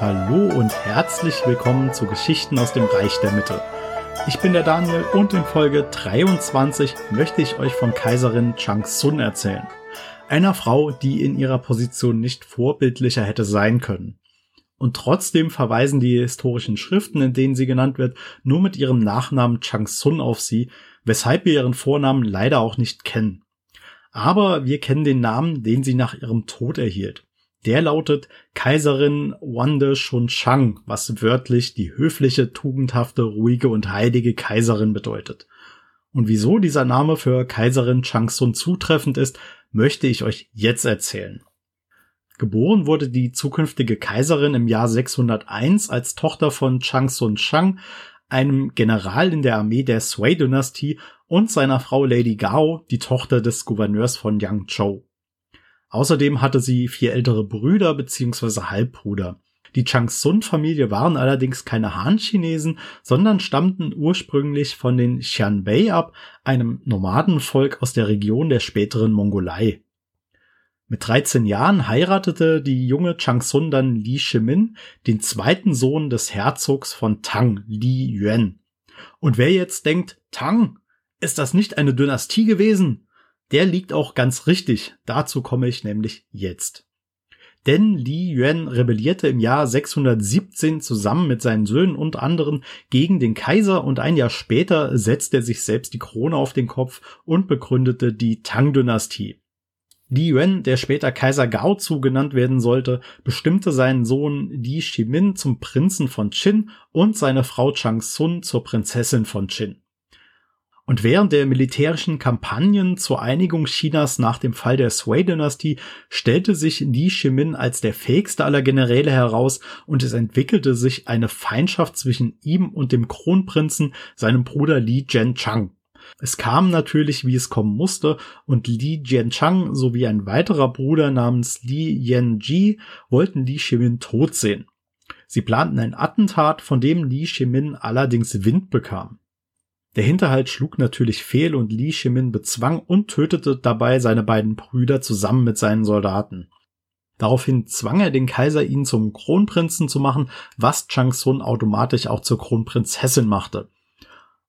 Hallo und herzlich willkommen zu Geschichten aus dem Reich der Mitte. Ich bin der Daniel und in Folge 23 möchte ich euch von Kaiserin Chang Sun erzählen. Einer Frau, die in ihrer Position nicht vorbildlicher hätte sein können. Und trotzdem verweisen die historischen Schriften, in denen sie genannt wird, nur mit ihrem Nachnamen Chang Sun auf sie, weshalb wir ihren Vornamen leider auch nicht kennen. Aber wir kennen den Namen, den sie nach ihrem Tod erhielt. Der lautet Kaiserin Wande Shunshang, was wörtlich die höfliche, tugendhafte, ruhige und heilige Kaiserin bedeutet. Und wieso dieser Name für Kaiserin Changsun zutreffend ist, möchte ich euch jetzt erzählen. Geboren wurde die zukünftige Kaiserin im Jahr 601 als Tochter von Changsun Shang, einem General in der Armee der Sui-Dynastie und seiner Frau Lady Gao, die Tochter des Gouverneurs von Yangzhou. Außerdem hatte sie vier ältere Brüder bzw. Halbbruder. Die Changsun-Familie waren allerdings keine Han-Chinesen, sondern stammten ursprünglich von den Xianbei ab, einem Nomadenvolk aus der Region der späteren Mongolei. Mit 13 Jahren heiratete die junge Changsun dann Li Shimin, den zweiten Sohn des Herzogs von Tang, Li Yuan. Und wer jetzt denkt, Tang, ist das nicht eine Dynastie gewesen? Der liegt auch ganz richtig. Dazu komme ich nämlich jetzt. Denn Li Yuan rebellierte im Jahr 617 zusammen mit seinen Söhnen und anderen gegen den Kaiser und ein Jahr später setzte er sich selbst die Krone auf den Kopf und begründete die Tang-Dynastie. Li Yuan, der später Kaiser Gao genannt werden sollte, bestimmte seinen Sohn Li Shimin zum Prinzen von Qin und seine Frau Chang Sun zur Prinzessin von Qin. Und während der militärischen Kampagnen zur Einigung Chinas nach dem Fall der Sui-Dynastie stellte sich Li Shimin als der fähigste aller Generäle heraus und es entwickelte sich eine Feindschaft zwischen ihm und dem Kronprinzen, seinem Bruder Li Jianchang. Es kam natürlich, wie es kommen musste, und Li Jianchang sowie ein weiterer Bruder namens Li Yanji wollten Li Shimin tot sehen. Sie planten ein Attentat, von dem Li Shimin allerdings Wind bekam. Der Hinterhalt schlug natürlich fehl und Li Shimin bezwang und tötete dabei seine beiden Brüder zusammen mit seinen Soldaten. Daraufhin zwang er den Kaiser, ihn zum Kronprinzen zu machen, was Chang Sun automatisch auch zur Kronprinzessin machte.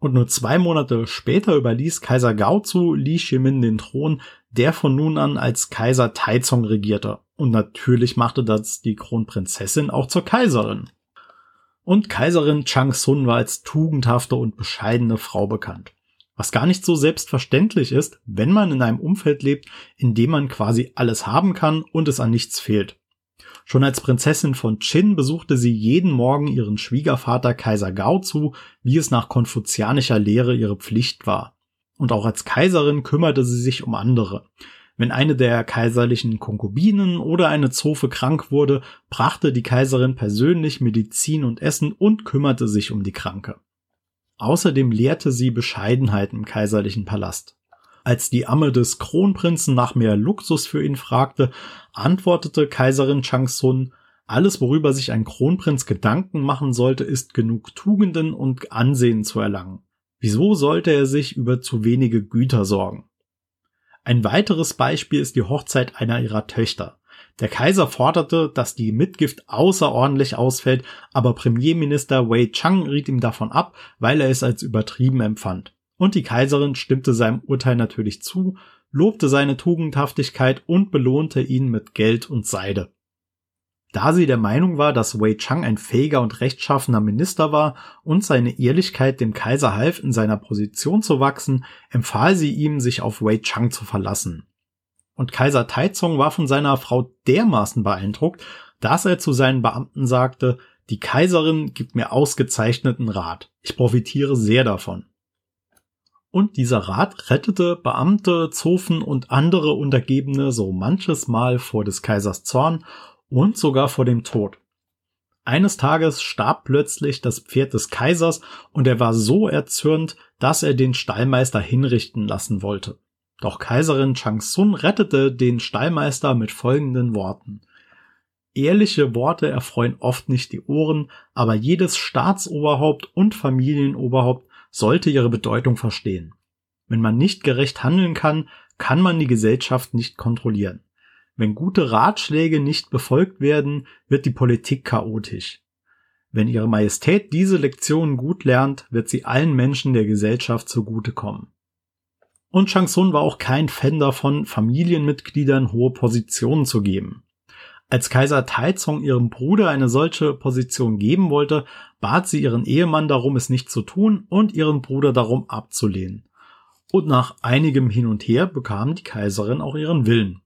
Und nur zwei Monate später überließ Kaiser Gao zu Li Shimin den Thron, der von nun an als Kaiser Taizong regierte. Und natürlich machte das die Kronprinzessin auch zur Kaiserin und Kaiserin Chang Sun war als tugendhafte und bescheidene Frau bekannt. Was gar nicht so selbstverständlich ist, wenn man in einem Umfeld lebt, in dem man quasi alles haben kann und es an nichts fehlt. Schon als Prinzessin von Qin besuchte sie jeden Morgen ihren Schwiegervater Kaiser Gao zu, wie es nach konfuzianischer Lehre ihre Pflicht war. Und auch als Kaiserin kümmerte sie sich um andere. Wenn eine der kaiserlichen Konkubinen oder eine Zofe krank wurde, brachte die Kaiserin persönlich Medizin und Essen und kümmerte sich um die Kranke. Außerdem lehrte sie Bescheidenheit im kaiserlichen Palast. Als die Amme des Kronprinzen nach mehr Luxus für ihn fragte, antwortete Kaiserin Changsun, alles, worüber sich ein Kronprinz Gedanken machen sollte, ist genug Tugenden und Ansehen zu erlangen. Wieso sollte er sich über zu wenige Güter sorgen? Ein weiteres Beispiel ist die Hochzeit einer ihrer Töchter. Der Kaiser forderte, dass die Mitgift außerordentlich ausfällt, aber Premierminister Wei Chang riet ihm davon ab, weil er es als übertrieben empfand. Und die Kaiserin stimmte seinem Urteil natürlich zu, lobte seine Tugendhaftigkeit und belohnte ihn mit Geld und Seide. Da sie der Meinung war, dass Wei Chang ein fähiger und rechtschaffener Minister war und seine Ehrlichkeit dem Kaiser half, in seiner Position zu wachsen, empfahl sie ihm, sich auf Wei Chang zu verlassen. Und Kaiser Taizong war von seiner Frau dermaßen beeindruckt, dass er zu seinen Beamten sagte, die Kaiserin gibt mir ausgezeichneten Rat. Ich profitiere sehr davon. Und dieser Rat rettete Beamte, Zofen und andere Untergebene so manches Mal vor des Kaisers Zorn und sogar vor dem Tod. Eines Tages starb plötzlich das Pferd des Kaisers und er war so erzürnt, dass er den Stallmeister hinrichten lassen wollte. Doch Kaiserin Changsun rettete den Stallmeister mit folgenden Worten. Ehrliche Worte erfreuen oft nicht die Ohren, aber jedes Staatsoberhaupt und Familienoberhaupt sollte ihre Bedeutung verstehen. Wenn man nicht gerecht handeln kann, kann man die Gesellschaft nicht kontrollieren. Wenn gute Ratschläge nicht befolgt werden, wird die Politik chaotisch. Wenn Ihre Majestät diese Lektionen gut lernt, wird sie allen Menschen der Gesellschaft zugutekommen. Und Shang Tsung war auch kein Fan davon, Familienmitgliedern hohe Positionen zu geben. Als Kaiser Taizong ihrem Bruder eine solche Position geben wollte, bat sie ihren Ehemann darum, es nicht zu tun und ihren Bruder darum abzulehnen. Und nach einigem Hin und Her bekam die Kaiserin auch ihren Willen.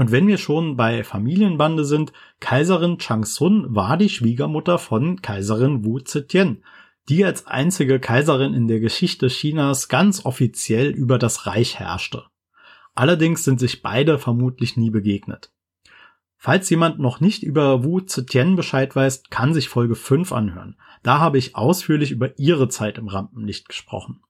Und wenn wir schon bei Familienbande sind, Kaiserin Changsun war die Schwiegermutter von Kaiserin Wu Zetian, die als einzige Kaiserin in der Geschichte Chinas ganz offiziell über das Reich herrschte. Allerdings sind sich beide vermutlich nie begegnet. Falls jemand noch nicht über Wu Zetian Bescheid weiß, kann sich Folge 5 anhören. Da habe ich ausführlich über ihre Zeit im Rampenlicht gesprochen.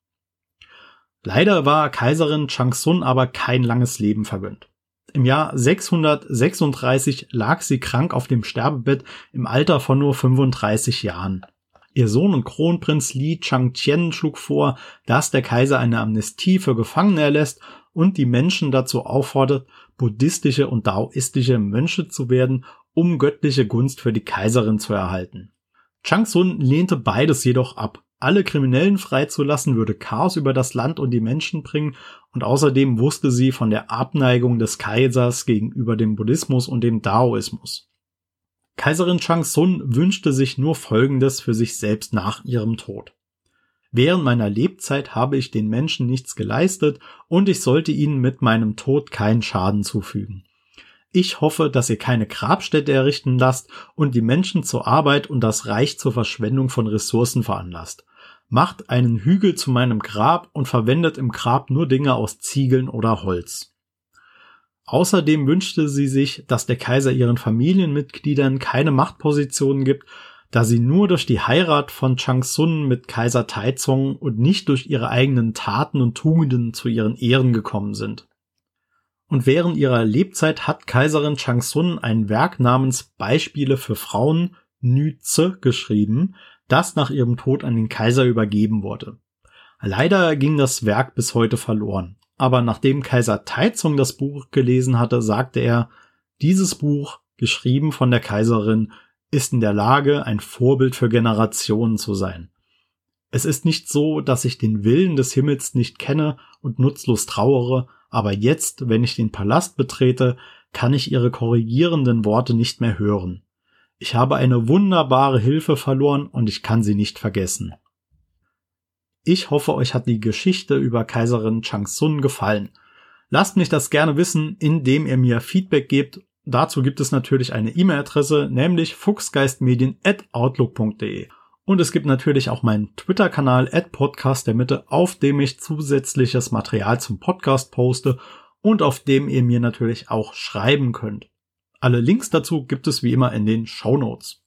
Leider war Kaiserin Changsun aber kein langes Leben vergönnt. Im Jahr 636 lag sie krank auf dem Sterbebett im Alter von nur 35 Jahren. Ihr Sohn und Kronprinz Li Changqian schlug vor, dass der Kaiser eine Amnestie für Gefangene erlässt und die Menschen dazu auffordert, buddhistische und daoistische Mönche zu werden, um göttliche Gunst für die Kaiserin zu erhalten. Changsun lehnte beides jedoch ab. Alle Kriminellen freizulassen würde Chaos über das Land und die Menschen bringen und außerdem wusste sie von der Abneigung des Kaisers gegenüber dem Buddhismus und dem Daoismus. Kaiserin Changsun wünschte sich nur Folgendes für sich selbst nach ihrem Tod. Während meiner Lebzeit habe ich den Menschen nichts geleistet und ich sollte ihnen mit meinem Tod keinen Schaden zufügen. Ich hoffe, dass ihr keine Grabstätte errichten lasst und die Menschen zur Arbeit und das Reich zur Verschwendung von Ressourcen veranlasst. Macht einen Hügel zu meinem Grab und verwendet im Grab nur Dinge aus Ziegeln oder Holz. Außerdem wünschte sie sich, dass der Kaiser ihren Familienmitgliedern keine Machtpositionen gibt, da sie nur durch die Heirat von Changsun mit Kaiser Taizong und nicht durch ihre eigenen Taten und Tugenden zu ihren Ehren gekommen sind. Und während ihrer Lebzeit hat Kaiserin Changsun ein Werk namens Beispiele für Frauen Nüze geschrieben, das nach ihrem Tod an den Kaiser übergeben wurde. Leider ging das Werk bis heute verloren aber nachdem Kaiser Taizong das Buch gelesen hatte, sagte er, dieses Buch, geschrieben von der Kaiserin, ist in der Lage, ein Vorbild für Generationen zu sein. Es ist nicht so, dass ich den Willen des Himmels nicht kenne und nutzlos trauere, aber jetzt, wenn ich den Palast betrete, kann ich ihre korrigierenden Worte nicht mehr hören. Ich habe eine wunderbare Hilfe verloren und ich kann sie nicht vergessen. Ich hoffe, euch hat die Geschichte über Kaiserin Changsun gefallen. Lasst mich das gerne wissen, indem ihr mir Feedback gebt. Dazu gibt es natürlich eine E-Mail-Adresse, nämlich fuchsgeistmedien@outlook.de. Und es gibt natürlich auch meinen Twitter-Kanal at Podcast der Mitte, auf dem ich zusätzliches Material zum Podcast poste und auf dem ihr mir natürlich auch schreiben könnt. Alle Links dazu gibt es wie immer in den Show Notes.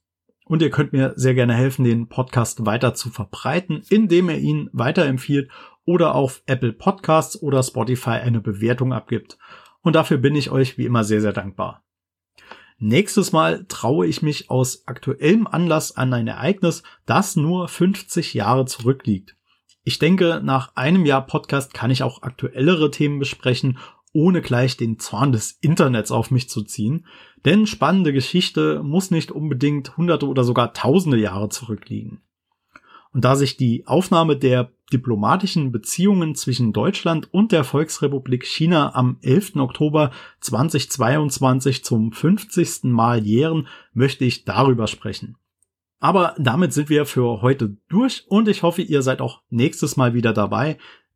Und ihr könnt mir sehr gerne helfen, den Podcast weiter zu verbreiten, indem ihr ihn weiterempfiehlt oder auf Apple Podcasts oder Spotify eine Bewertung abgibt. Und dafür bin ich euch wie immer sehr, sehr dankbar. Nächstes Mal traue ich mich aus aktuellem Anlass an ein Ereignis, das nur 50 Jahre zurückliegt. Ich denke, nach einem Jahr Podcast kann ich auch aktuellere Themen besprechen ohne gleich den Zorn des Internets auf mich zu ziehen. Denn spannende Geschichte muss nicht unbedingt hunderte oder sogar tausende Jahre zurückliegen. Und da sich die Aufnahme der diplomatischen Beziehungen zwischen Deutschland und der Volksrepublik China am 11. Oktober 2022 zum 50. Mal jähren, möchte ich darüber sprechen. Aber damit sind wir für heute durch und ich hoffe, ihr seid auch nächstes Mal wieder dabei.